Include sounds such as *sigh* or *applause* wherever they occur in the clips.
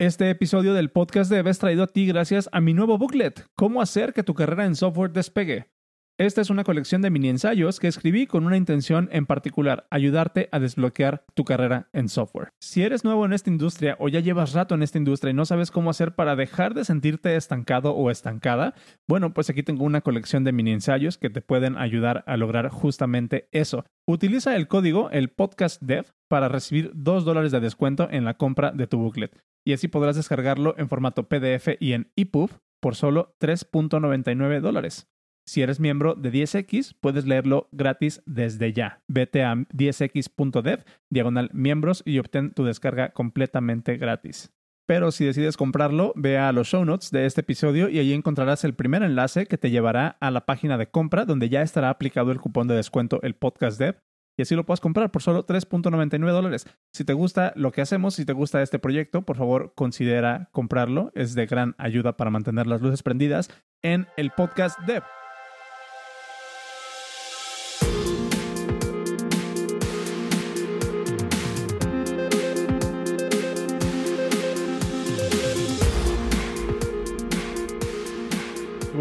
Este episodio del podcast Dev es traído a ti gracias a mi nuevo booklet, Cómo hacer que tu carrera en software despegue. Esta es una colección de mini ensayos que escribí con una intención en particular, ayudarte a desbloquear tu carrera en software. Si eres nuevo en esta industria o ya llevas rato en esta industria y no sabes cómo hacer para dejar de sentirte estancado o estancada, bueno, pues aquí tengo una colección de mini ensayos que te pueden ayudar a lograr justamente eso. Utiliza el código, el podcast dev, para recibir 2 dólares de descuento en la compra de tu booklet. Y así podrás descargarlo en formato PDF y en EPUB por solo 3.99 dólares. Si eres miembro de 10X, puedes leerlo gratis desde ya. Vete a 10x.dev, diagonal miembros y obtén tu descarga completamente gratis. Pero si decides comprarlo, ve a los show notes de este episodio y allí encontrarás el primer enlace que te llevará a la página de compra donde ya estará aplicado el cupón de descuento el podcast dev y así lo puedes comprar por solo 3.99 dólares. Si te gusta lo que hacemos, si te gusta este proyecto, por favor considera comprarlo. Es de gran ayuda para mantener las luces prendidas en el podcast dev.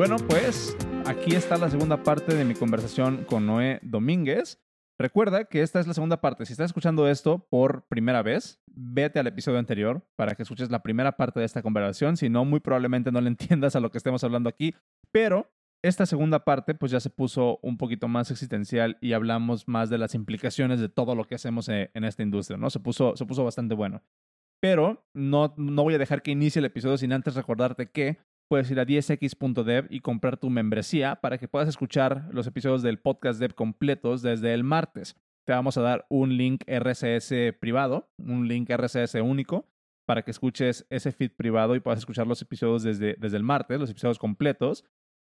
Bueno, pues aquí está la segunda parte de mi conversación con Noé Domínguez. Recuerda que esta es la segunda parte. Si estás escuchando esto por primera vez, vete al episodio anterior para que escuches la primera parte de esta conversación. Si no, muy probablemente no le *laughs* entiendas a lo que estemos hablando aquí. Pero esta segunda parte, pues ya se puso un poquito más existencial y hablamos más de las implicaciones de todo lo que hacemos eh, en esta industria, ¿no? Se puso, se puso bastante bueno. Pero no, no voy a dejar que inicie el episodio sin antes recordarte que puedes ir a 10x.dev y comprar tu membresía para que puedas escuchar los episodios del podcast dev completos desde el martes. Te vamos a dar un link RSS privado, un link RSS único, para que escuches ese feed privado y puedas escuchar los episodios desde, desde el martes, los episodios completos.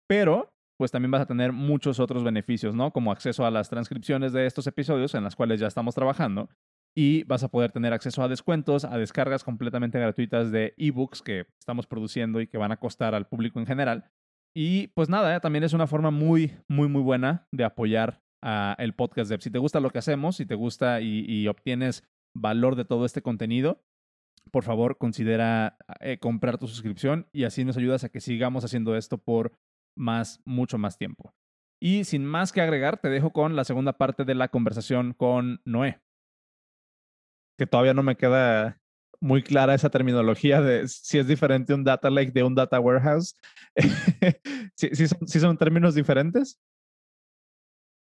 Pero, pues también vas a tener muchos otros beneficios, ¿no? Como acceso a las transcripciones de estos episodios en las cuales ya estamos trabajando y vas a poder tener acceso a descuentos, a descargas completamente gratuitas de ebooks que estamos produciendo y que van a costar al público en general. Y pues nada, ¿eh? también es una forma muy, muy, muy buena de apoyar a el podcast Dev. Si te gusta lo que hacemos, si te gusta y, obtienes valor de todo este contenido, por favor considera eh, comprar tu suscripción y así nos ayudas a que sigamos haciendo esto por más, mucho más tiempo. Y sin más que agregar, te dejo con la segunda parte de la conversación con Noé que todavía no me queda muy clara esa terminología de si es diferente un data lake de un data warehouse. *laughs* ¿Sí, son, términos diferentes?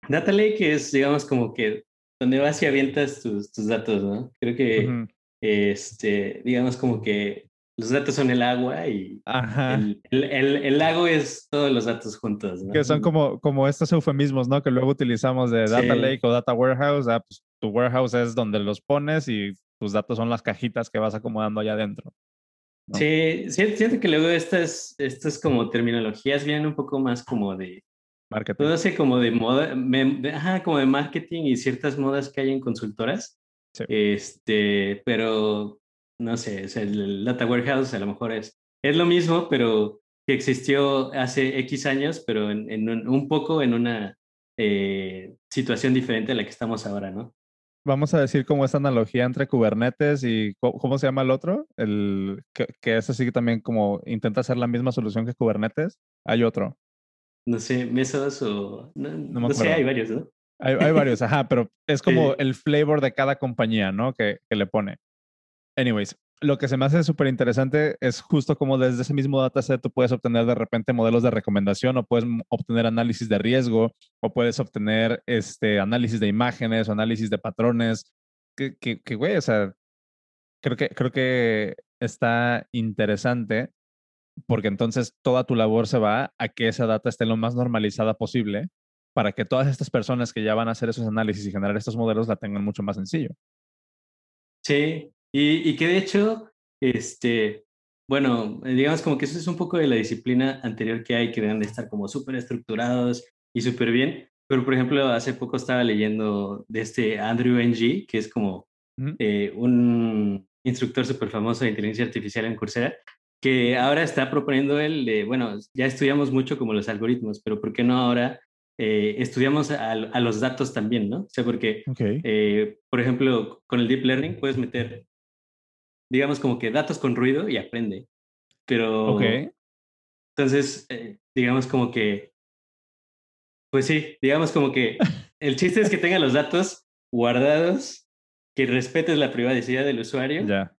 Data lake es, digamos, como que donde vas y avientas tus, tus datos, ¿no? Creo que, este, digamos, como que los datos son el agua y el, el, el, lago es todos los datos juntos. Que son como, como estos eufemismos, ¿no? Que luego utilizamos de data lake o data warehouse. Ah, pues tu warehouse es donde los pones y tus datos son las cajitas que vas acomodando allá adentro. Sí, siento que luego estas, estas como terminologías vienen un poco más como de... Marketing. Todo hace como de moda, ajá, como de marketing y ciertas modas que hay en consultoras. Sí. Este, pero no sé, el data warehouse a lo mejor es, es lo mismo, pero que existió hace X años, pero en, un, poco en una eh, situación diferente a la que estamos ahora, ¿no? Vamos a decir como esta analogía entre Kubernetes y ¿cómo, se llama el otro? El que, es así que también como intenta hacer la misma solución que Kubernetes. Hay otro. No sé, Mesos o no, no, sé, hay varios, ¿no? Hay, hay varios, *laughs* ajá, pero es como el flavor de cada compañía, ¿no? Que, que le pone. Anyways, lo que se me hace súper interesante es justo como desde ese mismo dataset tú puedes obtener de repente modelos de recomendación o puedes obtener análisis de riesgo o puedes obtener este análisis de imágenes o análisis de patrones. Que, que, güey, o sea, creo que, creo que está interesante porque entonces toda tu labor se va a que esa data esté lo más normalizada posible para que todas estas personas que ya van a hacer esos análisis y generar estos modelos la tengan mucho más sencillo. Sí, y, que de hecho, este, bueno, digamos como que eso es un poco de la disciplina anterior que hay, que deben de estar como súper estructurados y súper bien. Pero, por ejemplo, hace poco estaba leyendo de este Andrew Ng, que es como eh, un instructor súper famoso de inteligencia artificial en Coursera, que ahora está proponiendo él, de, bueno, ya estudiamos mucho como los algoritmos, pero ¿por qué no ahora eh, estudiamos a, los datos también, ¿no? O sea, porque, eh, por ejemplo, con el Deep Learning puedes meter digamos, como que datos con ruido y aprende. Pero... Ok. Entonces, eh, digamos como que... Pues sí, digamos como que *laughs* el chiste es que tenga los datos guardados, que respetes la privacidad del usuario. Ya.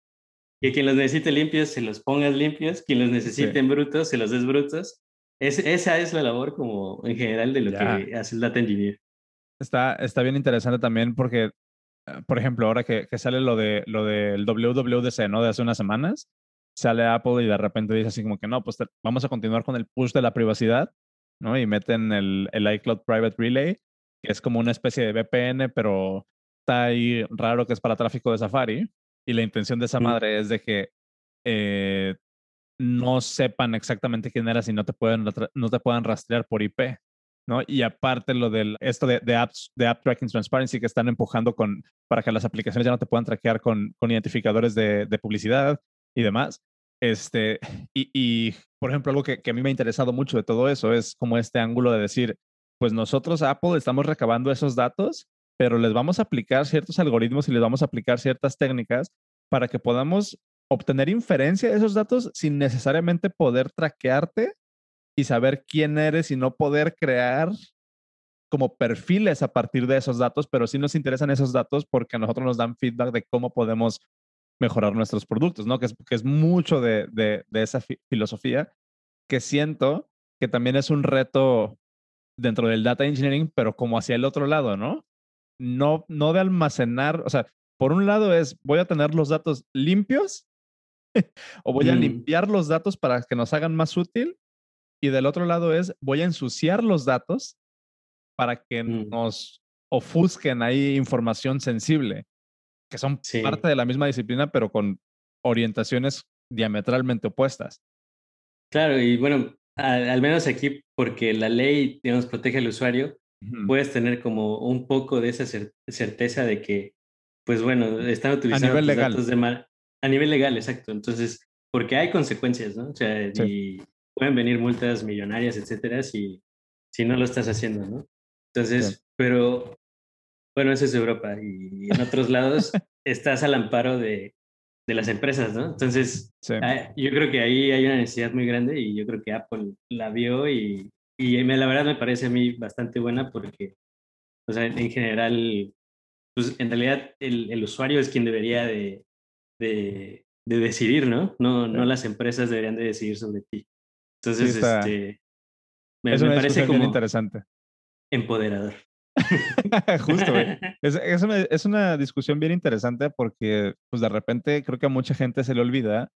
Que quien los necesite limpios, se los pongas limpios. Quien los necesite brutos, se los des brutos. Es, esa es la labor como en general de lo que hace el data engineer. Está, está bien interesante también porque, por ejemplo, ahora que, que sale lo, de, lo del WWDC, ¿no? De hace unas semanas, sale Apple y de repente dice así como que no, pues vamos a continuar con el push de la privacidad, ¿no? Y meten el, el iCloud Private Relay, que es como una especie de VPN, pero está ahí raro que es para tráfico de Safari. Y la intención de esa madre es de que eh, no sepan exactamente quién eras y no te pueden, no te puedan rastrear por IP. ¿No? Y aparte lo del esto de, de, apps, de App Tracking Transparency que están empujando con, para que las aplicaciones ya no te puedan traquear con, con identificadores de, de, publicidad y demás. Este, y, y por ejemplo, algo que, que, a mí me ha interesado mucho de todo eso es como este ángulo de decir, pues nosotros, Apple, estamos recabando esos datos pero les vamos a aplicar ciertos algoritmos y les vamos a aplicar ciertas técnicas para que podamos obtener inferencia de esos datos sin necesariamente poder traquearte y saber quién eres y no poder crear como perfiles a partir de esos datos, pero sí nos interesan esos datos porque a nosotros nos dan feedback de cómo podemos mejorar nuestros productos, ¿no? Que es, que es mucho de, de, de esa filosofía que siento que también es un reto dentro del data engineering, pero como hacia el otro lado, ¿no? no, no de almacenar, o sea, por un lado es, voy a tener los datos limpios *laughs* o voy a mm. limpiar los datos para que nos hagan más útil. Y del otro lado es, voy a ensuciar los datos para que mm. nos ofusquen ahí información sensible, que son parte de la misma disciplina, pero con orientaciones diametralmente opuestas. Claro, y bueno, al menos aquí, porque la ley, digamos, protege al usuario, puedes tener como un poco de esa certeza de que, pues bueno, están utilizando a nivel legal. datos de mal. A nivel legal, exacto. Entonces, porque hay consecuencias, ¿no? O sea, y pueden venir multas millonarias, etcétera, si, si no lo estás haciendo, ¿no? Entonces, pero bueno, eso es Europa y en otros lados *laughs* estás al amparo de, de las empresas, ¿no? Entonces, ah, yo creo que ahí hay una necesidad muy grande y yo creo que Apple la vio y, y la verdad me parece a mí bastante buena porque, o sea, en general, pues en realidad el, el usuario es quien debería de, de, de decidir, ¿no? No, no las empresas deberían de decidir sobre ti. Entonces, este, me, me parece como interesante. Empoderador. *laughs* Justo, *laughs* Es, es, una, es, una, discusión bien interesante porque, pues de repente, creo que a mucha gente se le olvida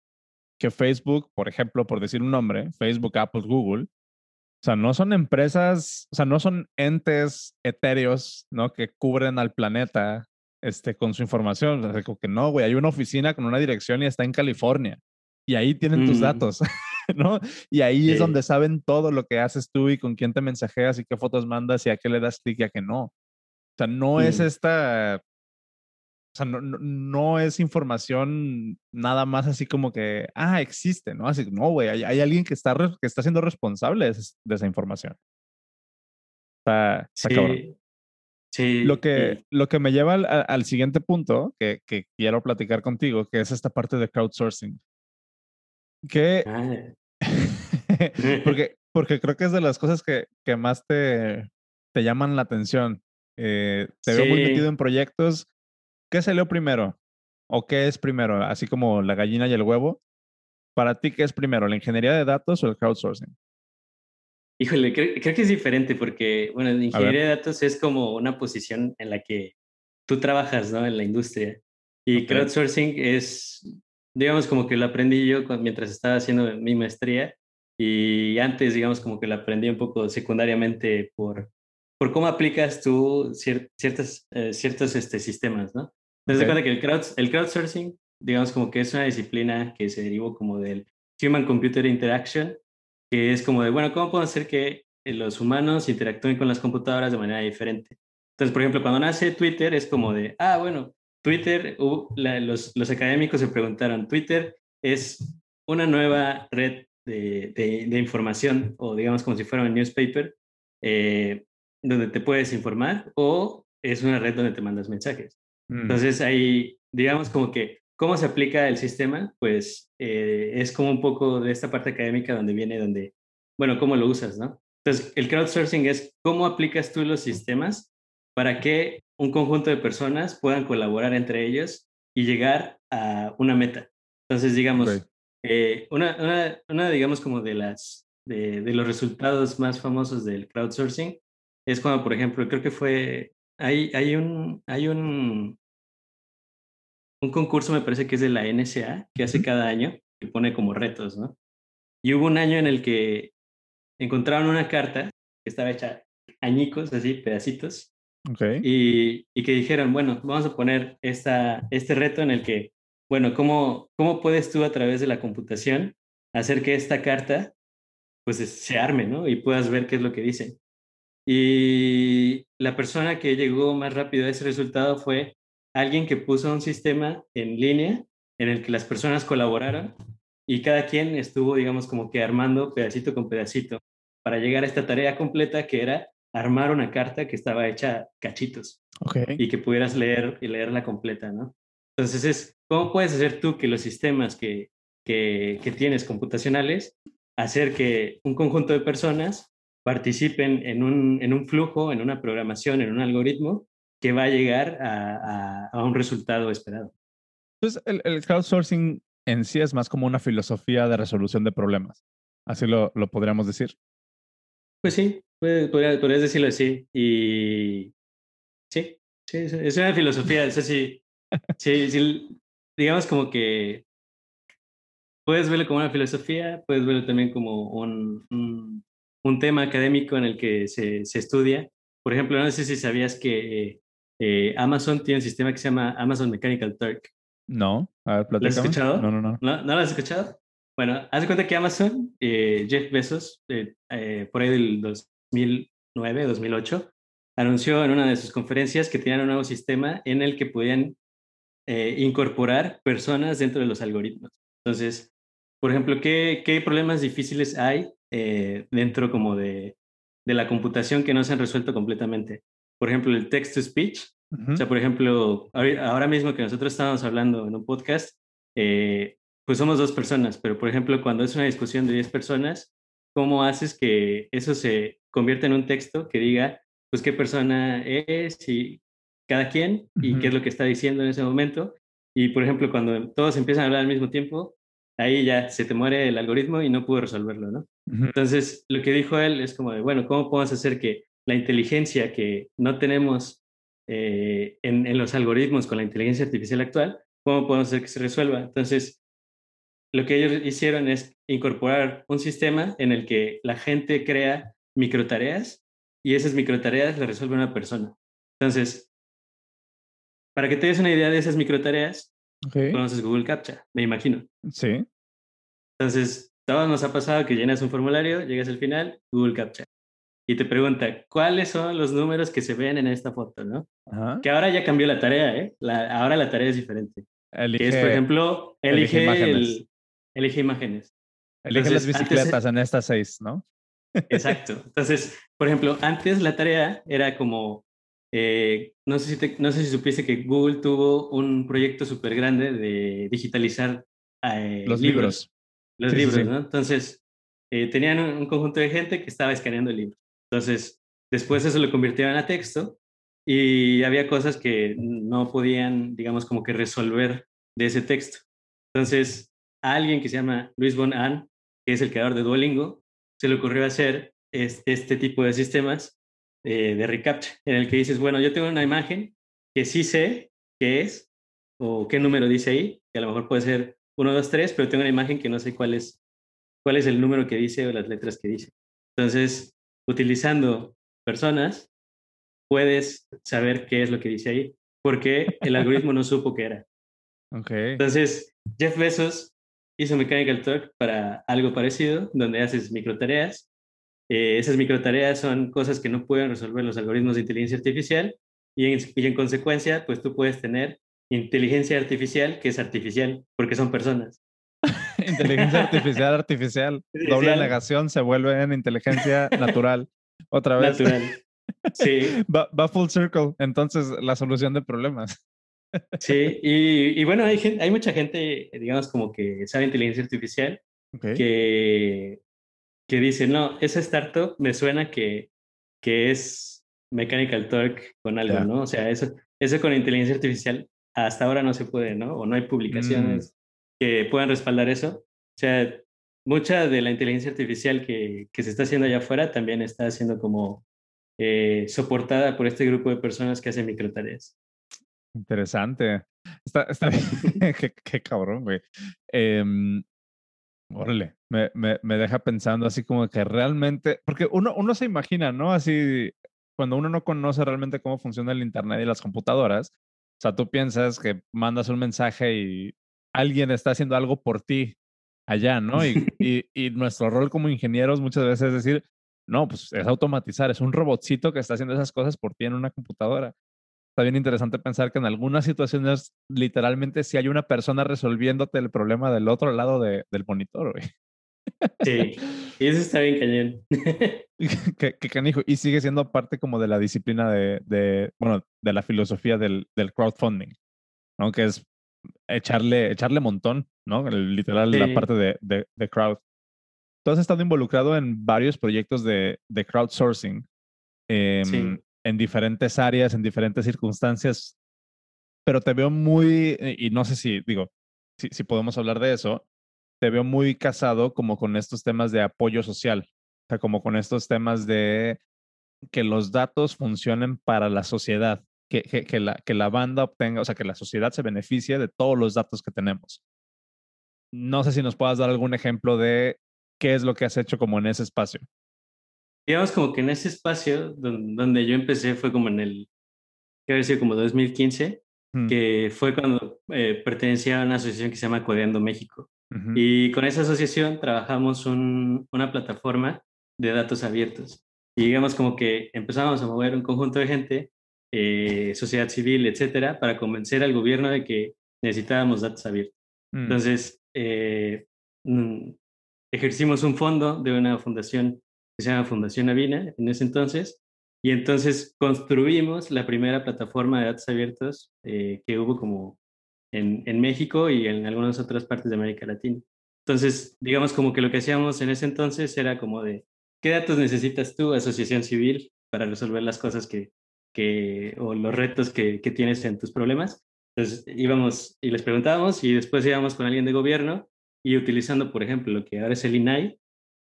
que Facebook, por ejemplo, por decir un nombre, Facebook, Apple, Google, o sea, no son empresas, o sea, no son entes etéreos, ¿no? Que cubren al planeta este, con su información. O sea, como que no, güey, hay una oficina con una dirección y está en California. Y ahí tienen tus mm. datos, *laughs* ¿no? Y ahí es donde saben todo lo que haces tú y con quién te mensajeas y qué fotos mandas y a qué le das clic y a qué no. O sea, no es esta o sea, no, no, es información nada más así como que, ah, existe, ¿no? Así, no, güey, hay, hay, alguien que está, que está siendo responsable de, esa información. Está, sí, sí, Lo que, lo que me lleva al, al siguiente punto que, que, quiero platicar contigo, que es esta parte de crowdsourcing. Que... *laughs* Porque, *laughs* porque creo que es de las cosas que, que más te, te llaman la atención. Eh, te veo muy metido en proyectos ¿Qué salió primero? ¿O qué es primero? Así como la gallina y el huevo. Para ti, ¿qué es primero? ¿La ingeniería de datos o el crowdsourcing? Híjole, creo, que es diferente porque, bueno, la ingeniería de datos es como una posición en la que tú trabajas, ¿no? En la industria. Y crowdsourcing es, digamos, como que lo aprendí yo mientras estaba haciendo mi maestría. Y antes, digamos, como que lo aprendí un poco secundariamente por, por cómo aplicas tú ciertos, eh, ciertos este, sistemas, ¿no? Entonces, okay. cuenta que el, crowd, el crowdsourcing, digamos como que es una disciplina que se derivó como del Human Computer Interaction, que es como de, bueno, ¿cómo puedo hacer que los humanos interactúen con las computadoras de manera diferente? Entonces, por ejemplo, cuando nace Twitter es como de, ah, bueno, Twitter, los, los académicos se preguntaron, Twitter es una nueva red de, de, de, información, o digamos como si fuera un newspaper, eh, donde te puedes informar o es una red donde te mandas mensajes. Mm. Entonces ahí, digamos como que ¿cómo se aplica el sistema? Pues eh, es como un poco de esta parte académica donde viene, donde, bueno, cómo lo usas, ¿no? Entonces, el crowdsourcing es cómo aplicas tú los sistemas para que un conjunto de personas puedan colaborar entre ellos y llegar a una meta. Entonces, digamos, eh, una, una, una, digamos, como de las, de, de, los resultados más famosos del crowdsourcing es cuando, por ejemplo, creo que fue, hay, hay un, hay un, un concurso, me parece que es de la NSA, que hace cada año, que pone como retos, ¿no? Y hubo un año en el que encontraron una carta que estaba hecha añicos, así, pedacitos, okay. y, y, que dijeron, bueno, vamos a poner esta, este reto en el que, bueno, ¿cómo, ¿cómo puedes tú a través de la computación hacer que esta carta pues se arme, ¿no? Y puedas ver qué es lo que dice. Y la persona que llegó más rápido a ese resultado fue alguien que puso un sistema en línea en el que las personas colaboraron y cada quien estuvo, digamos, como que armando pedacito con pedacito para llegar a esta tarea completa que era armar una carta que estaba hecha cachitos okay. y que pudieras leer y leerla completa, ¿no? Entonces es, ¿cómo puedes hacer tú que los sistemas que, que, que tienes computacionales, hacer que un conjunto de personas participen en un, en un flujo, en una programación, en un algoritmo que va a llegar a, a, a un resultado esperado? Entonces, el, el crowdsourcing en sí es más como una filosofía de resolución de problemas. Así lo, lo podríamos decir. Pues sí, podrías, decirlo así. Y sí, sí, es una filosofía. Es así. Sí, sí, digamos como que puedes verlo como una filosofía, puedes verlo también como un, un, un tema académico en el que se, se, estudia. Por ejemplo, no sé si sabías que eh, Amazon tiene un sistema que se llama Amazon Mechanical Turk. No, a ver, ¿Lo has escuchado? No, no, no. ¿No, ¿no lo has escuchado? Bueno, haz de cuenta que Amazon, eh, Jeff Bezos, eh, por ahí del 2009, 2008, anunció en una de sus conferencias que tenían un nuevo sistema en el que podían eh, incorporar personas dentro de los algoritmos. Entonces, por ejemplo, ¿qué, qué problemas difíciles hay eh, dentro como de, de, la computación que no se han resuelto completamente? Por ejemplo, el text-to-speech. Uh -huh. O sea, por ejemplo, ahora mismo que nosotros estamos hablando en un podcast, eh, pues somos dos personas, pero por ejemplo, cuando es una discusión de 10 personas, ¿cómo haces que eso se convierta en un texto que diga, pues, qué persona es y cada quien y uh -huh. qué es lo que está diciendo en ese momento? Y, por ejemplo, cuando todos empiezan a hablar al mismo tiempo, ahí ya se te muere el algoritmo y no pudo resolverlo, ¿no? Uh -huh. Entonces, lo que dijo él es como de, bueno, ¿cómo podemos hacer que la inteligencia que no tenemos eh, en, en los algoritmos con la inteligencia artificial actual, cómo podemos hacer que se resuelva? Entonces, lo que ellos hicieron es incorporar un sistema en el que la gente crea microtareas y esas microtareas las resuelve una persona. Entonces, para que te des una idea de esas microtareas, okay. conoces Google CAPTCHA, me imagino. Sí. Entonces, todos nos ha pasado que llenas un formulario, llegas al final, Google CAPTCHA, y te pregunta, ¿cuáles son los números que se ven en esta foto, no? Ajá. Que ahora ya cambió la tarea, ¿eh? La, ahora la tarea es diferente. Elige, que es, por ejemplo, elige, elige imágenes. El, elige imágenes. Elige Entonces, las bicicletas antes, en estas seis, ¿no? Exacto. Entonces, por ejemplo, antes la tarea era como, eh, no, sé si te, no sé si supiste que Google tuvo un proyecto súper grande de digitalizar eh, los libros. libros. Los sí, libros, sí. ¿no? Entonces, eh, tenían un, un, conjunto de gente que estaba escaneando el libro. Entonces, después eso lo convirtieron a texto y había cosas que no podían, digamos, como que resolver de ese texto. Entonces, a alguien que se llama Luis Von Ahn, que es el creador de Duolingo, se le ocurrió hacer este, este tipo de sistemas eh, de reCAPTCHA, en el que dices, bueno, yo tengo una imagen que sí sé qué es o qué número dice ahí, que a lo mejor puede ser 1, 2, 3, pero tengo una imagen que no sé cuál es, cuál es el número que dice o las letras que dice. Entonces, utilizando personas, puedes saber qué es lo que dice ahí, porque el algoritmo no supo qué era. *laughs* Okay. Entonces, Jeff Bezos hizo Mechanical Turk para algo parecido, donde haces microtareas. Eh, esas microtareas son cosas que no pueden resolver los algoritmos de inteligencia artificial y en, y en consecuencia, pues tú puedes tener inteligencia artificial que es artificial, porque son personas. *laughs* inteligencia artificial, artificial. *laughs* Doble negación se vuelve en inteligencia natural. Otra vez. Natural. Sí. *laughs* Va, va, full circle. Entonces, la solución de problemas. Sí, y, y bueno, hay, gen- hay mucha gente, digamos, como que sabe inteligencia artificial, Ok. que, que dice, no, esa startup me suena que, que es Mechanical Turk con algo, Ya. ¿no? O sea, eso, eso con inteligencia artificial hasta ahora no se puede, ¿no? O no hay Mm, publicaciones que puedan respaldar eso. O sea, mucha de la inteligencia artificial que, que se está haciendo allá afuera también está siendo como eh, soportada por este grupo de personas que hacen microtareas. Interesante. Está, está bien. *laughs* *laughs* qué, qué cabrón, güey. Em, órale, me, me, me deja pensando así como que realmente, porque uno, uno se imagina, ¿no? Así, cuando uno no conoce realmente cómo funciona el Internet y las computadoras, o sea, tú piensas que mandas un mensaje y alguien está haciendo algo por ti allá, ¿no? Y, *laughs* y, y nuestro rol como ingenieros muchas veces es decir, no, pues es automatizar, es un robotcito que está haciendo esas cosas por ti en una computadora. Está bien interesante pensar que en algunas situaciones literalmente sí hay una persona resolviéndote el problema del otro lado de- del monitor, güey. Sí, *laughs* y eso está bien cañón. *laughs* que, que canijo. Y sigue siendo parte como de la disciplina de, de bueno, de la filosofía del, del crowdfunding, ¿no? Que es echarle, echarle montón, ¿no? El- literal, la parte de, de, de crowd. Tú has estado involucrado en varios proyectos de, de crowdsourcing em, Sí. En diferentes áreas, en diferentes circunstancias, pero te veo muy, eh, y no sé si, digo, si, si podemos hablar de eso, te veo muy casado como con estos temas de apoyo social, o sea, como con estos temas de que los datos funcionen para la sociedad, que, que, la, que la banda obtenga, o sea, que la sociedad se beneficie de todos los datos que tenemos. No sé si nos puedas dar algún ejemplo de qué es lo que has hecho como en ese espacio. Digamos como que en ese espacio don- donde yo empecé fue como en el, que haber sido como 2015, Mm, que fue cuando eh, pertenecía a una asociación que se llama Codeando México. ujú, Y con esa asociación trabajamos un- una plataforma de datos abiertos. Y digamos como que empezamos a mover un conjunto de gente, eh, sociedad civil, etcétera, para convencer al gobierno de que necesitábamos datos abiertos. mm, Entonces, eh, ejercimos un fondo de una fundación que se llama Fundación Avina en ese entonces, y entonces construimos la primera plataforma de datos abiertos eh, que hubo como en, en México y en algunas otras partes de América Latina. Entonces, digamos como que lo que hacíamos en ese entonces era como de, ¿qué datos necesitas tú, asociación civil, para resolver las cosas que, que o los retos que, que tienes en tus problemas? Entonces íbamos y les preguntábamos y después íbamos con alguien de gobierno y utilizando, por ejemplo, lo que ahora es el INAI,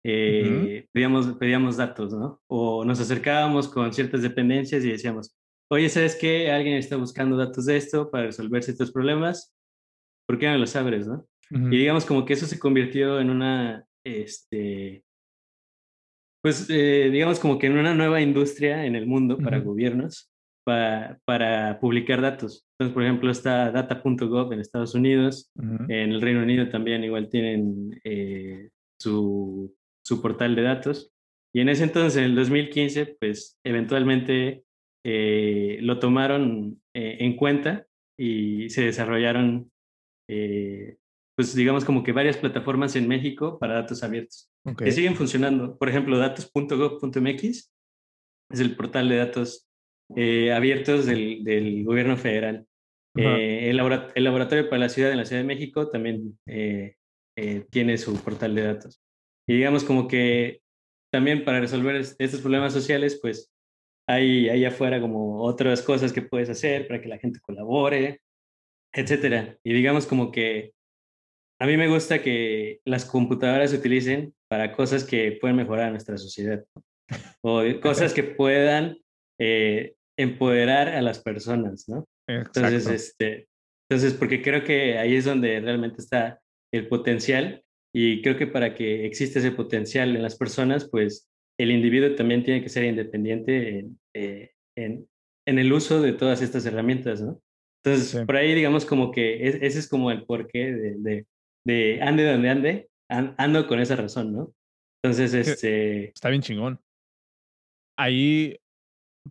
eh, pedíamos, pedíamos datos, ¿no? O nos acercábamos con ciertas dependencias y decíamos, oye, ¿sabes qué? Alguien está buscando datos de esto para resolver ciertos problemas, ¿por qué no los abres, no? Ujú, Y digamos como que eso se convirtió en una, este, pues eh, digamos como que en una nueva industria en el mundo para ujú, gobiernos pa- para publicar datos. Entonces, por ejemplo, está data.gov en Estados Unidos, ujú. en el Reino Unido también igual tienen eh, su, su portal de datos. Y en ese entonces, en el 2015, pues eventualmente eh, lo tomaron eh, en cuenta y se desarrollaron, eh, pues digamos como que varias plataformas en México para datos abiertos que siguen funcionando. Por ejemplo, datos.gov.mx es el portal de datos abiertos del, del, gobierno federal. Ajá. Eh, el, labora el, laboratorio para la ciudad en la Ciudad de México también tiene su portal de datos. Y digamos como que también para resolver estos problemas sociales, pues hay ahí afuera como otras cosas que puedes hacer para que la gente colabore, etcétera. Y digamos como que a mí me gusta que las computadoras se utilicen para cosas que pueden mejorar nuestra sociedad o *laughs* cosas que puedan eh, empoderar a las personas, ¿no? Entonces, Exacto. este, entonces, porque creo que ahí es donde realmente está el potencial y creo que para que exista ese potencial en las personas, pues el individuo también tiene que ser independiente en, eh, en, en el uso de todas estas herramientas, ¿no? Entonces, Sí. por ahí digamos como que es, ese es como el porqué de, de, de ande donde ande, an, ando con esa razón, ¿no? Entonces, este... está bien chingón. Ahí,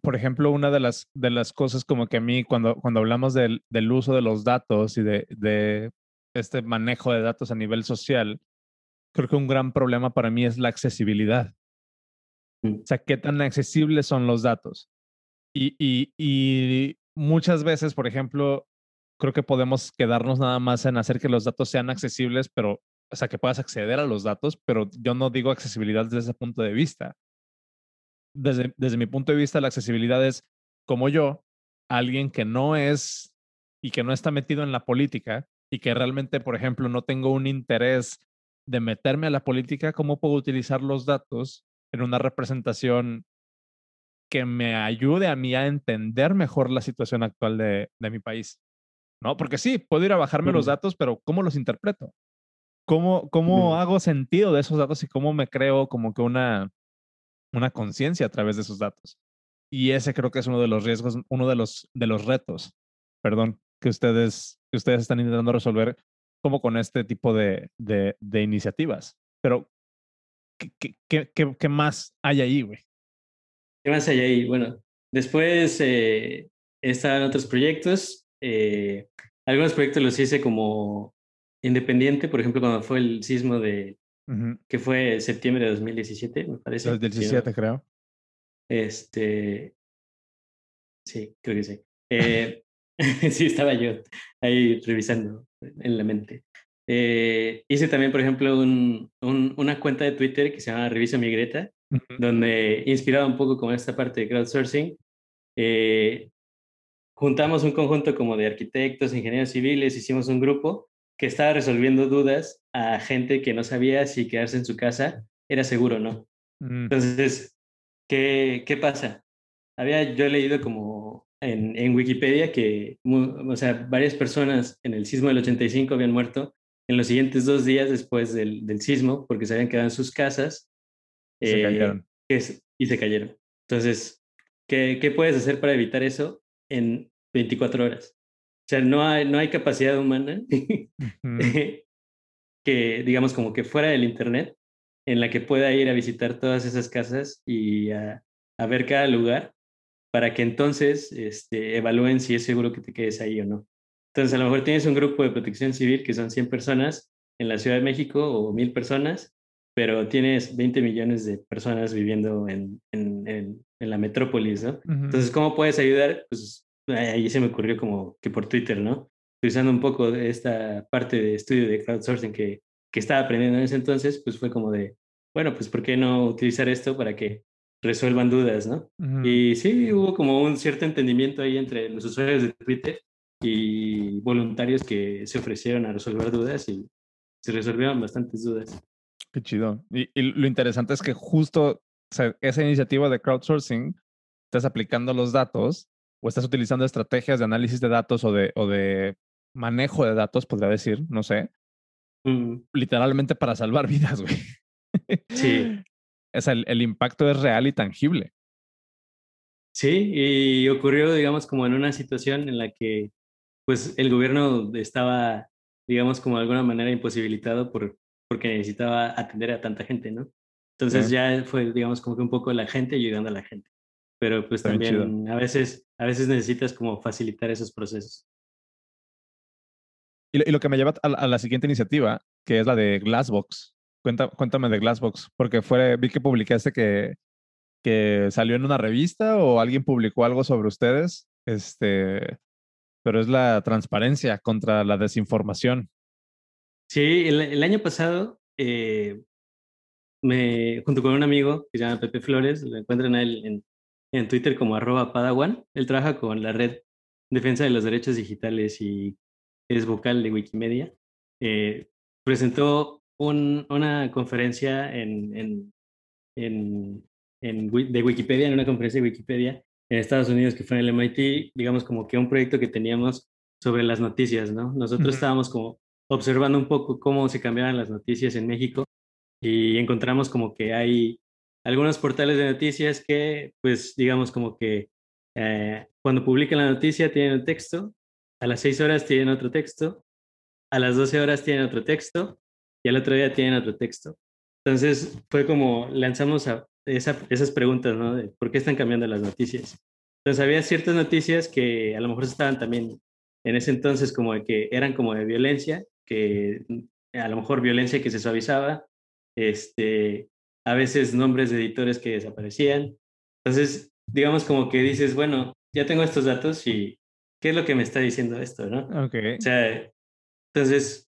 por ejemplo, una de las, de las cosas como que a mí, cuando, cuando hablamos del, del uso de los datos y de, de este manejo de datos a nivel social, creo que un gran problema para mí es la accesibilidad. mm, O sea, qué tan accesibles son los datos. Y, y, y muchas veces, por ejemplo, creo que podemos quedarnos nada más en hacer que los datos sean accesibles, pero, o sea, que puedas acceder a los datos, pero yo no digo accesibilidad desde ese punto de vista. Desde, desde mi punto de vista, la accesibilidad es como yo, alguien que no es y que no está metido en la política y que realmente, por ejemplo, no tengo un interés de meterme a la política, ¿cómo puedo utilizar los datos en una representación que me ayude a mí a entender mejor la situación actual de, de mi país? ¿No? Porque sí, puedo ir a bajarme los datos, pero ¿cómo los interpreto? ¿Cómo, cómo hago sentido de esos datos y cómo me creo como que una, una conciencia a través de esos datos? Y ese creo que es uno de los riesgos, uno de los, de los retos, perdón, que ustedes, que ustedes están intentando resolver como con este tipo de, de, de iniciativas. Pero, ¿qué, qué, qué, qué más hay ahí, güey? ¿Qué más hay ahí? Bueno, después eh, estaban otros proyectos. Eh, algunos proyectos los hice como independiente, por ejemplo, cuando fue el sismo de, que fue septiembre de 2017, me parece. El 17, creo. Este, sí, creo que sí. Eh, *laughs* sí, estaba yo ahí revisando en la mente. Eh, hice también, por ejemplo, un, una cuenta de Twitter que se llama Revisa Mi Greta, donde inspirado un poco con esta parte de crowdsourcing, eh, juntamos un conjunto como de arquitectos, ingenieros civiles, hicimos un grupo que estaba resolviendo dudas a gente que no sabía si quedarse en su casa era seguro o no. Mm. Entonces, ¿qué, ¿qué pasa? Había yo leído como en, en Wikipedia que o sea, varias personas en el sismo del 85 habían muerto en los siguientes dos días después del, del sismo porque se habían quedado en sus casas se cayeron. Eh, y se cayeron. Entonces, ¿qué, ¿qué puedes hacer para evitar eso en 24 horas? O sea, no hay, no hay capacidad humana *laughs* que, digamos, como que fuera del Internet, en la que pueda ir a visitar todas esas casas y a, a ver cada lugar para que entonces este, evalúen si es seguro que te quedes ahí o no. Entonces, a lo mejor tienes un grupo de protección civil que son 100 personas en la Ciudad de México o 1000 personas, pero tienes 20 millones de personas viviendo en, en, en, la metrópolis, ¿no? Entonces, ¿cómo puedes ayudar? Pues ahí se me ocurrió como que por Twitter, ¿no? Utilizando un poco de esta parte de estudio de crowdsourcing que, que estaba aprendiendo en ese entonces, pues fue como de, bueno, pues ¿por qué no utilizar esto para que resuelvan dudas, ¿no? Y sí, hubo como un cierto entendimiento ahí entre los usuarios de Twitter y voluntarios que se ofrecieron a resolver dudas y se resolvieron bastantes dudas. Qué chido. Y, lo interesante es que justo esa iniciativa de crowdsourcing, estás aplicando los datos o estás utilizando estrategias de análisis de datos o de, o de manejo de datos, podría decir, no sé, literalmente para salvar *laughs* vidas, güey. Sí. Es el, el impacto es real y tangible. Sí, y ocurrió, digamos, como en una situación en la que, pues, el gobierno estaba, digamos, como de alguna manera imposibilitado por, porque necesitaba atender a tanta gente, ¿no? Entonces ya fue, digamos, como que un poco la gente ayudando a la gente. Pero pues también a veces, a veces necesitas como facilitar esos procesos. Y, lo que me lleva a, a, la siguiente iniciativa, que es la de Glassbox cuéntame de Glassbox, porque fue, vi que publicaste que, que salió en una revista o alguien publicó algo sobre ustedes, este, pero es la transparencia contra la desinformación. Sí, el, año pasado, eh, me, junto con un amigo que se llama Pepe Flores, lo encuentran a él en, Twitter como arroba padawan, él trabaja con la red Defensa de los Derechos Digitales y es vocal de Wikimedia. Eh, presentó una conferencia en, en, en, en, de Wikipedia, en una conferencia de Wikipedia en Estados Unidos que fue en el MIT, digamos como que un proyecto que teníamos sobre las noticias, ¿no? Nosotros estábamos como observando un poco cómo se cambiaban las noticias en México y encontramos como que hay algunos portales de noticias que, pues, digamos como que eh, cuando publican la noticia tienen un texto, a las 6 horas tienen otro texto, a las 12 horas tienen otro texto y al otro día tienen otro texto. Entonces fue como lanzamos a esa, esas preguntas, ¿no? De por qué están cambiando las noticias. Entonces había ciertas noticias que a lo mejor estaban también en ese entonces como de que eran como de violencia, que a lo mejor violencia que se suavizaba, este, a veces nombres de editores que desaparecían. Entonces, digamos como que dices, bueno, ya tengo estos datos y ¿qué es lo que me está diciendo esto, no? Ok. O sea, entonces,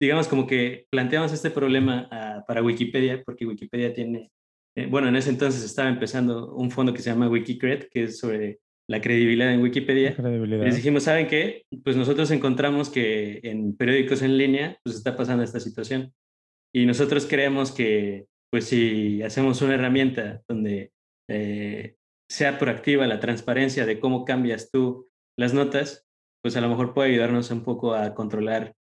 digamos como que planteamos este problema ah, para Wikipedia, porque Wikipedia tiene, eh, bueno, en ese entonces estaba empezando un fondo que se llama Wikicred, que es sobre la credibilidad en Wikipedia. Credibilidad. Les dijimos, ¿saben qué? Pues nosotros encontramos que en periódicos en línea, pues está pasando esta situación. Y nosotros creemos que, pues si hacemos una herramienta donde eh, sea proactiva la transparencia de cómo cambias tú las notas, pues a lo mejor puede ayudarnos un poco a controlar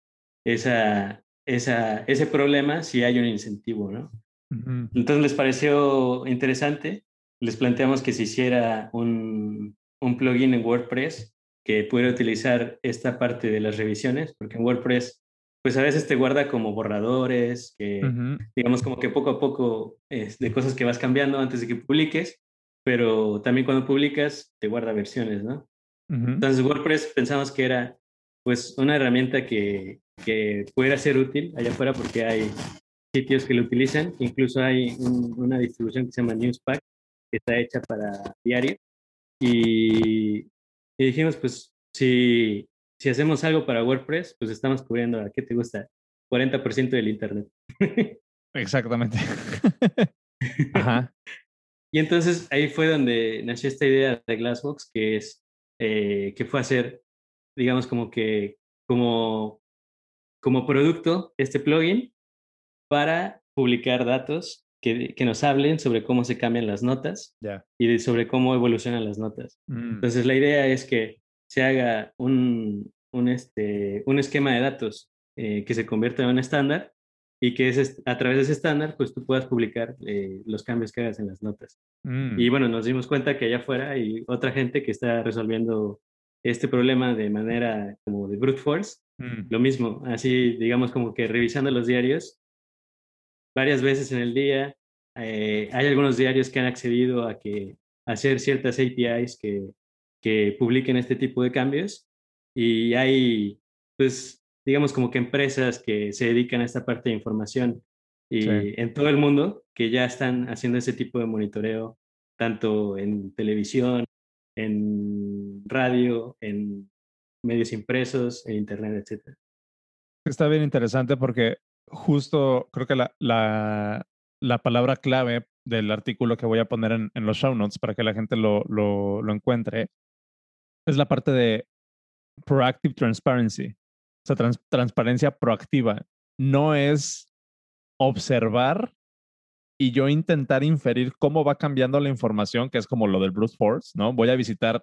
esa, esa, ese problema si hay un incentivo, ¿no? Ujú. Entonces les pareció interesante, les planteamos que se hiciera un, un plugin en WordPress que pudiera utilizar esta parte de las revisiones, porque en WordPress, pues a veces te guarda como borradores, que Ujú. digamos como que poco a poco es de cosas que vas cambiando antes de que publiques, pero también cuando publicas te guarda versiones, ¿no? Ujú. Entonces WordPress pensamos que era pues una herramienta que, que pudiera ser útil allá afuera porque hay sitios que lo utilizan, incluso hay un- una distribución que se llama Newspack, que está hecha para diario. Y, y dijimos, pues si, si hacemos algo para WordPress, pues estamos cubriendo, ¿a qué te gusta? 40% del Internet. Exactamente. *laughs* Ajá. Y entonces ahí fue donde nació esta idea de Glassbox, que es eh, que fue hacer, digamos, como que como, como producto este plugin para publicar datos que, que nos hablen sobre cómo se cambian las notas y de- sobre cómo evolucionan las notas. Mm. Entonces la idea es que se haga un, un, este, un esquema de datos eh, que se convierta en un estándar y que ese- a través de ese estándar pues tú puedas publicar eh, los cambios que hagas en las notas. Mm. Y bueno, nos dimos cuenta que allá afuera hay otra gente que está resolviendo este problema de manera como de brute force. Mm. Lo mismo, así digamos como que revisando los diarios varias veces en el día. eh, hay algunos diarios que han accedido a que a hacer ciertas APIs que, que publiquen este tipo de cambios y hay pues digamos como que empresas que se dedican a esta parte de información y Sí. en todo el mundo que ya están haciendo ese tipo de monitoreo tanto en televisión, en radio, en medios impresos, en internet, etcétera. Está bien interesante porque justo creo que la, la, la palabra clave del artículo que voy a poner en, en los show notes para que la gente lo, lo, lo encuentre es la parte de proactive transparency. O sea, trans- transparencia proactiva. No es observar y yo intentar inferir cómo va cambiando la información, que es como lo del brute force, ¿no? Voy a visitar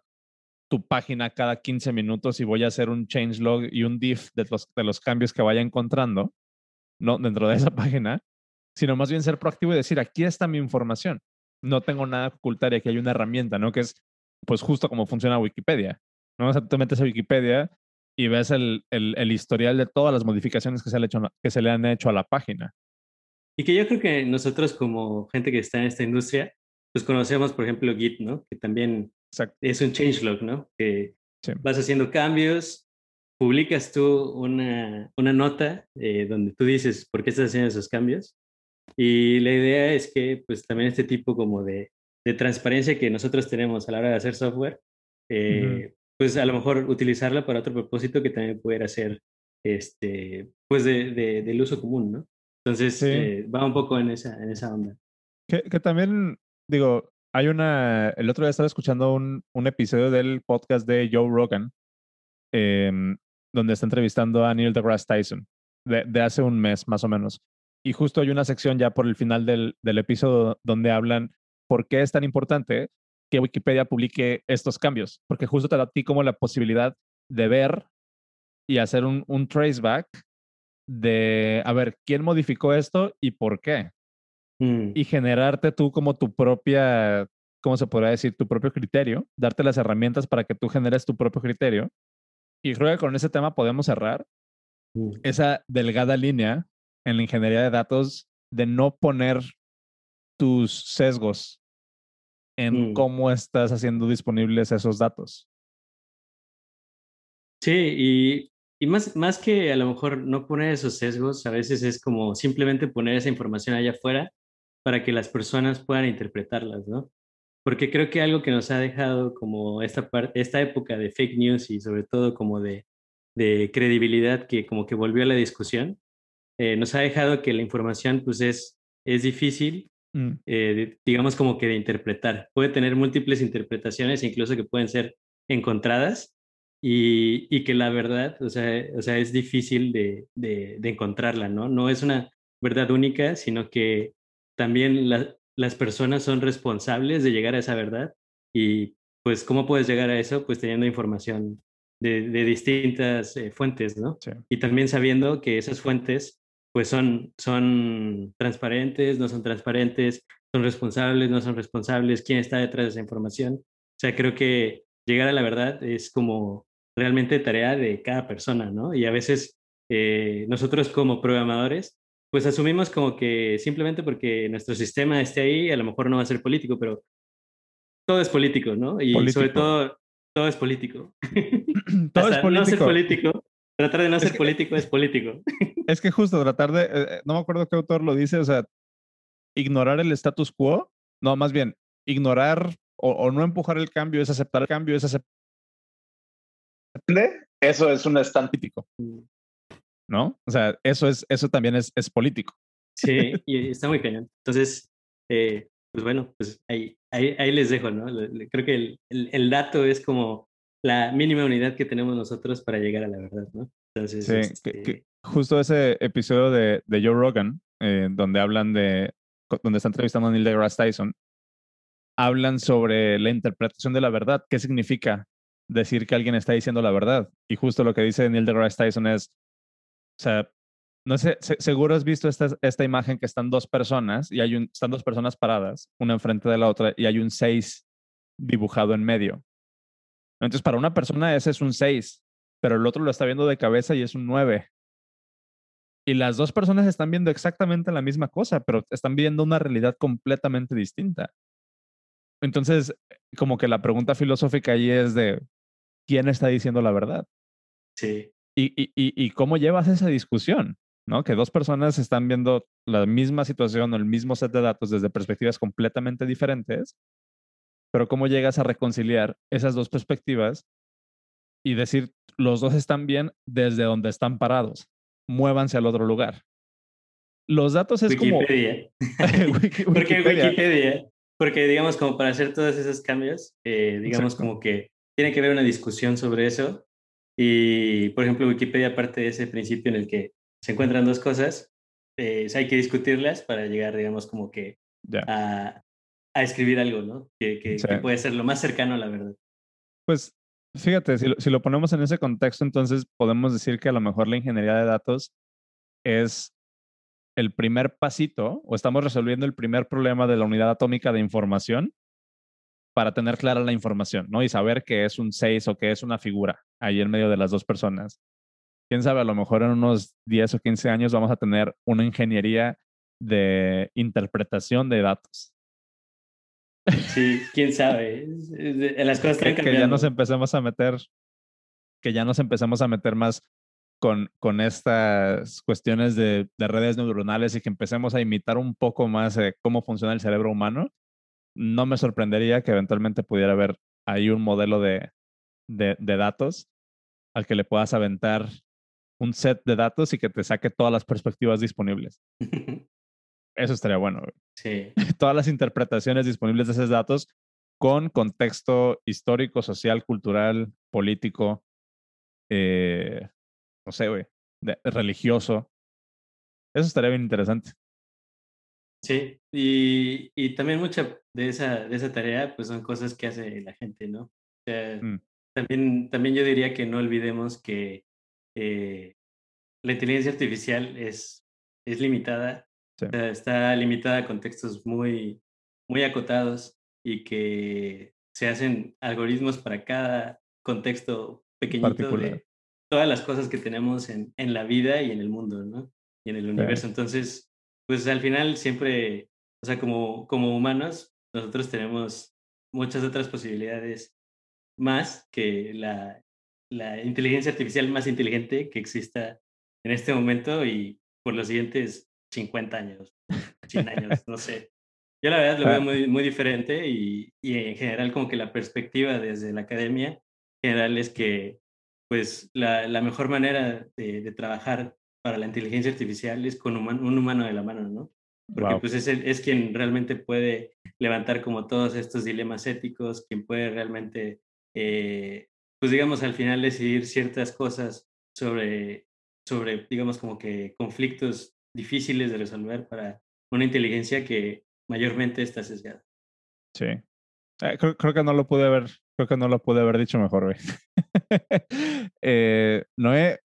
tu página cada 15 minutos y voy a hacer un changelog y un diff de los, de los cambios que vaya encontrando, ¿no? Dentro de esa página, sino más bien ser proactivo y decir, aquí está mi información. No tengo nada que ocultar y aquí hay una herramienta, ¿no? Que es, pues, justo como funciona Wikipedia, ¿no? O sea, tú te metes a Wikipedia y ves el, el, el historial de todas las modificaciones que se, le hecho, que se le han hecho a la página. Y que yo creo que nosotros como gente que está en esta industria, pues conocemos, por ejemplo, Git, ¿no? Que también Exacto. es un changelog, ¿no? Que Sí. vas haciendo cambios, publicas tú una, una nota eh, donde tú dices por qué estás haciendo esos cambios. Y la idea es que, pues, también este tipo como de, de transparencia que nosotros tenemos a la hora de hacer software, eh, pues a lo mejor utilizarla para otro propósito que también pudiera ser, este, pues, de, de- del uso común, ¿no? Entonces, Sí. eh, va un poco en esa, en esa onda. Que, que también, digo, hay una. El otro día estaba escuchando un, un episodio del podcast de Joe Rogan, em, donde está entrevistando a Neil deGrasse Tyson, de, de hace un mes más o menos. Y justo hay una sección ya por el final del, del episodio donde hablan por qué es tan importante que Wikipedia publique estos cambios, porque justo te da a ti como la posibilidad de ver y hacer un, un traceback de, a ver, quién modificó esto y por qué Mm, y generarte tú como tu propia, ¿cómo se podría decir? Tu propio criterio, darte las herramientas para que tú generes tu propio criterio. Y creo que con ese tema podemos cerrar mm. esa delgada línea en la ingeniería de datos de no poner tus sesgos en Mm. cómo estás haciendo disponibles esos datos. Sí, y, y más, más que a lo mejor no poner esos sesgos, a veces es como simplemente poner esa información allá afuera para que las personas puedan interpretarlas, ¿no? porque creo que algo que nos ha dejado como esta, esta época de fake news y sobre todo como de, de credibilidad que como que volvió a la discusión, eh, nos ha dejado que la información pues es, es difícil, mm. eh, digamos como que de interpretar. Puede tener múltiples interpretaciones, incluso que pueden ser encontradas y, y que la verdad, o sea, o sea es difícil de, de, de, encontrarla, ¿no? No es una verdad única, sino que también la, las personas son responsables de llegar a esa verdad y pues cómo puedes llegar a eso pues teniendo información de, de distintas eh, fuentes, ¿no? Y también sabiendo que esas fuentes pues son, son transparentes, no son transparentes, son responsables, no son responsables, quién está detrás de esa información. O sea, creo que llegar a la verdad es como realmente tarea de cada persona, ¿no? Y a veces eh, nosotros como programadores pues asumimos como que simplemente porque nuestro sistema esté ahí, a lo mejor no va a ser político, pero todo es político, ¿no? Y sobre todo, todo es político. *clears throat* todo es político. No ser político, tratar de no ser político es político. es que justo tratar de, eh, eh, no me acuerdo qué autor lo dice, o sea, ignorar el status quo, no, más bien, ignorar o, no empujar el cambio es aceptar el cambio, es aceptar. Eso es un stand típico. ¿no? O sea, eso, es, eso también es, es político. Sí, y está muy cañón. Entonces, eh, pues bueno, pues ahí, ahí, ahí, les dejo, ¿no? Creo que el, el, dato es como la mínima unidad que tenemos nosotros para llegar a la verdad, ¿no? Entonces, sí, este justo ese episodio de, de Joe Rogan, eh, donde hablan de, donde está entrevistando a Neil deGrasse Tyson, hablan sobre la interpretación de la verdad. ¿Qué significa decir que alguien está diciendo la verdad? Y justo lo que dice Neil deGrasse Tyson es, o sea, no sé, seguro has visto esta, esta imagen que están dos personas y hay un, están dos personas paradas, una enfrente de la otra, y hay un 6 dibujado en medio. Entonces, para una persona ese es un 6, pero el otro lo está viendo de cabeza y es un 9. Y las dos personas están viendo exactamente la misma cosa, pero están viendo una realidad completamente distinta. Entonces, como que la pregunta filosófica ahí es de, ¿quién está diciendo la verdad? Sí. ¿Y, y, y, cómo llevas esa discusión? ¿no? Que dos personas están viendo la misma situación o el mismo set de datos desde perspectivas completamente diferentes, pero cómo llegas a reconciliar esas dos perspectivas y decir, los dos están bien desde donde están parados, muévanse al otro lugar. Los datos es Wikipedia. *laughs* como... *laughs* porque Wikipedia, porque digamos como para hacer todos esos cambios, eh, digamos como que tiene que haber una discusión sobre eso y, por ejemplo, Wikipedia parte de ese principio en el que se encuentran dos cosas, eh, hay que discutirlas para llegar, digamos, como que a, a, escribir algo, ¿no? Que, que, puede ser lo más cercano a la verdad. Pues fíjate, si lo, si lo ponemos en ese contexto, entonces podemos decir que a lo mejor la ingeniería de datos es el primer pasito o estamos resolviendo el primer problema de la unidad atómica de información para tener clara la información, ¿no? Y saber que es un 6 o que es una figura ahí en medio de las dos personas. Quién sabe, a lo mejor en unos 10 o 15 años vamos a tener una ingeniería de interpretación de datos. Sí, quién sabe. Las cosas están que, que ya nos empecemos a meter, que ya nos empecemos a meter más con, con estas cuestiones de, de, redes neuronales y que empecemos a imitar un poco más cómo funciona el cerebro humano no me sorprendería que eventualmente pudiera haber ahí un modelo de, de, datos al que le puedas aventar un set de datos y que te saque todas las perspectivas disponibles. *laughs* Eso estaría bueno. Sí. *laughs* Todas las interpretaciones disponibles de esos datos con contexto histórico, social, cultural, político, eh, no sé, güey, religioso. Eso estaría bien interesante. Sí, y, y, también mucha de esa, de esa tarea pues son cosas que hace la gente, ¿no? O sea, mm. también, también yo diría que no olvidemos que eh, la inteligencia artificial es, es limitada, está limitada a contextos muy, muy acotados y que se hacen algoritmos para cada contexto pequeñito de todas las cosas que tenemos en, en la vida y en el mundo, ¿no? Y en el universo. Entonces, pues al final siempre, o sea, como, como humanos, nosotros tenemos muchas otras posibilidades más que la, la inteligencia artificial más inteligente que exista en este momento y por los siguientes 50 años, 100 años, no sé. Yo la verdad lo Ah. veo muy, muy diferente y, y en general como que la perspectiva desde la academia en general es que pues la, la mejor manera de, de trabajar para la inteligencia artificial es con human- un humano de la mano, ¿no? Porque Wow. pues es, el- es quien realmente puede levantar como todos estos dilemas éticos, quien puede realmente, eh, pues digamos, al final decidir ciertas cosas sobre, sobre, digamos, como que conflictos difíciles de resolver para una inteligencia que mayormente está sesgada. Sí. Eh, creo, creo que no lo pude haber, creo que no lo pude haber dicho mejor, güey. *laughs* eh, Noé,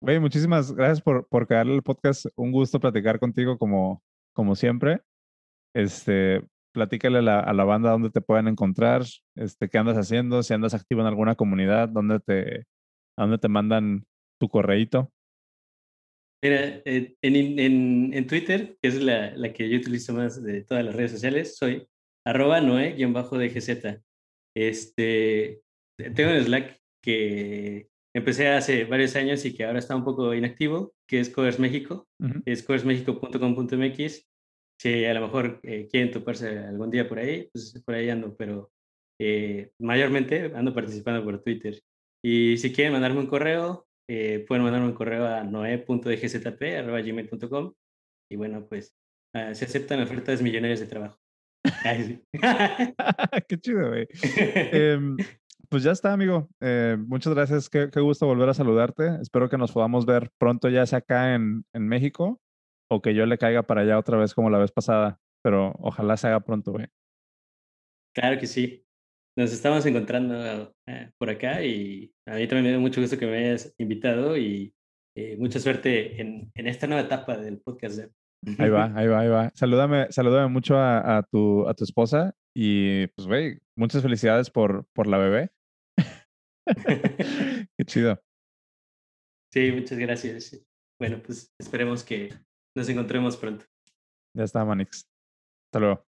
güey, muchísimas gracias por, por quedarle el podcast. Un gusto platicar contigo como, como siempre. Este, platícale a la, banda dónde te pueden encontrar, este, qué andas haciendo, si andas activo en alguna comunidad, dónde te, a dónde te mandan tu correíto. Mira, eh, en, en, en Twitter, que es la, la que yo utilizo más de todas las redes sociales, soy arroba noe-dgz. Este, tengo un Slack que empecé hace varios años y que ahora está un poco inactivo, que es Coders México, Ujú. es codersmexico.com.mx. Si a lo mejor eh, quieren toparse algún día por ahí, pues por ahí ando, pero eh, mayormente ando participando por Twitter. Y si quieren mandarme un correo, eh, pueden mandarme un correo a noe.dgzp.gmail.com y bueno, pues ah, se aceptan ofertas millonarias de trabajo. *laughs* *laughs* Qué chido, güey. *laughs* Em, pues ya está, amigo. Eh, muchas gracias. Qué, qué gusto volver a saludarte. Espero que nos podamos ver pronto, ya sea acá en, en México o que yo le caiga para allá otra vez como la vez pasada. Pero ojalá se haga pronto, güey. Claro que sí. Nos estamos encontrando eh, por acá y a mí también me da mucho gusto que me hayas invitado y eh, mucha suerte en, en esta nueva etapa del podcast. Ahí va, *laughs* ahí va, ahí va. Salúdame, salúdame mucho a, a tu, a tu esposa y pues, güey, muchas felicidades por, por la bebé. *laughs* Qué chido. Sí, muchas gracias. Bueno, pues esperemos que nos encontremos pronto. Ya está, Manix. Hasta luego.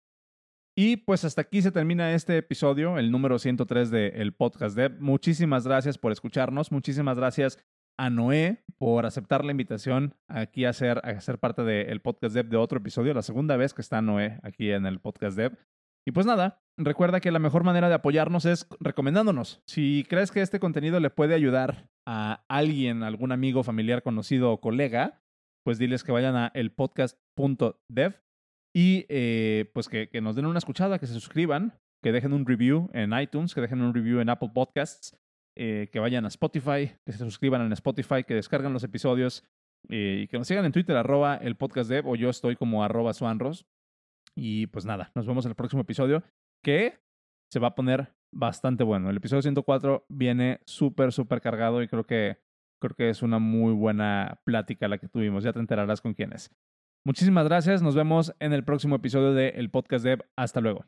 Y pues hasta aquí se termina este episodio, el número 103 del podcast Dev. Muchísimas gracias por escucharnos. Muchísimas gracias a Noé por aceptar la invitación aquí a ser, a ser parte del podcast Dev de otro episodio, la segunda vez que está Noé aquí en el podcast Dev. Y pues nada, recuerda que la mejor manera de apoyarnos es recomendándonos. Si crees que este contenido le puede ayudar a alguien, algún amigo, familiar, conocido o colega, pues diles que vayan a elpodcast.dev y eh, pues que, nos den una escuchada, que se suscriban, que dejen un review en iTunes, que dejen un review en Apple Podcasts, eh, que vayan a Spotify, que se suscriban en Spotify, que descargan los episodios eh, y que nos sigan en Twitter, arroba el o yo estoy como arroba suanros. Y pues nada, nos vemos en el próximo episodio, que se va a poner bastante bueno. El episodio 104 viene súper, súper cargado y creo que, creo que es una muy buena plática la que tuvimos. Ya te enterarás con quién es. Muchísimas gracias. Nos vemos en el próximo episodio de El Podcast Dev. Hasta luego.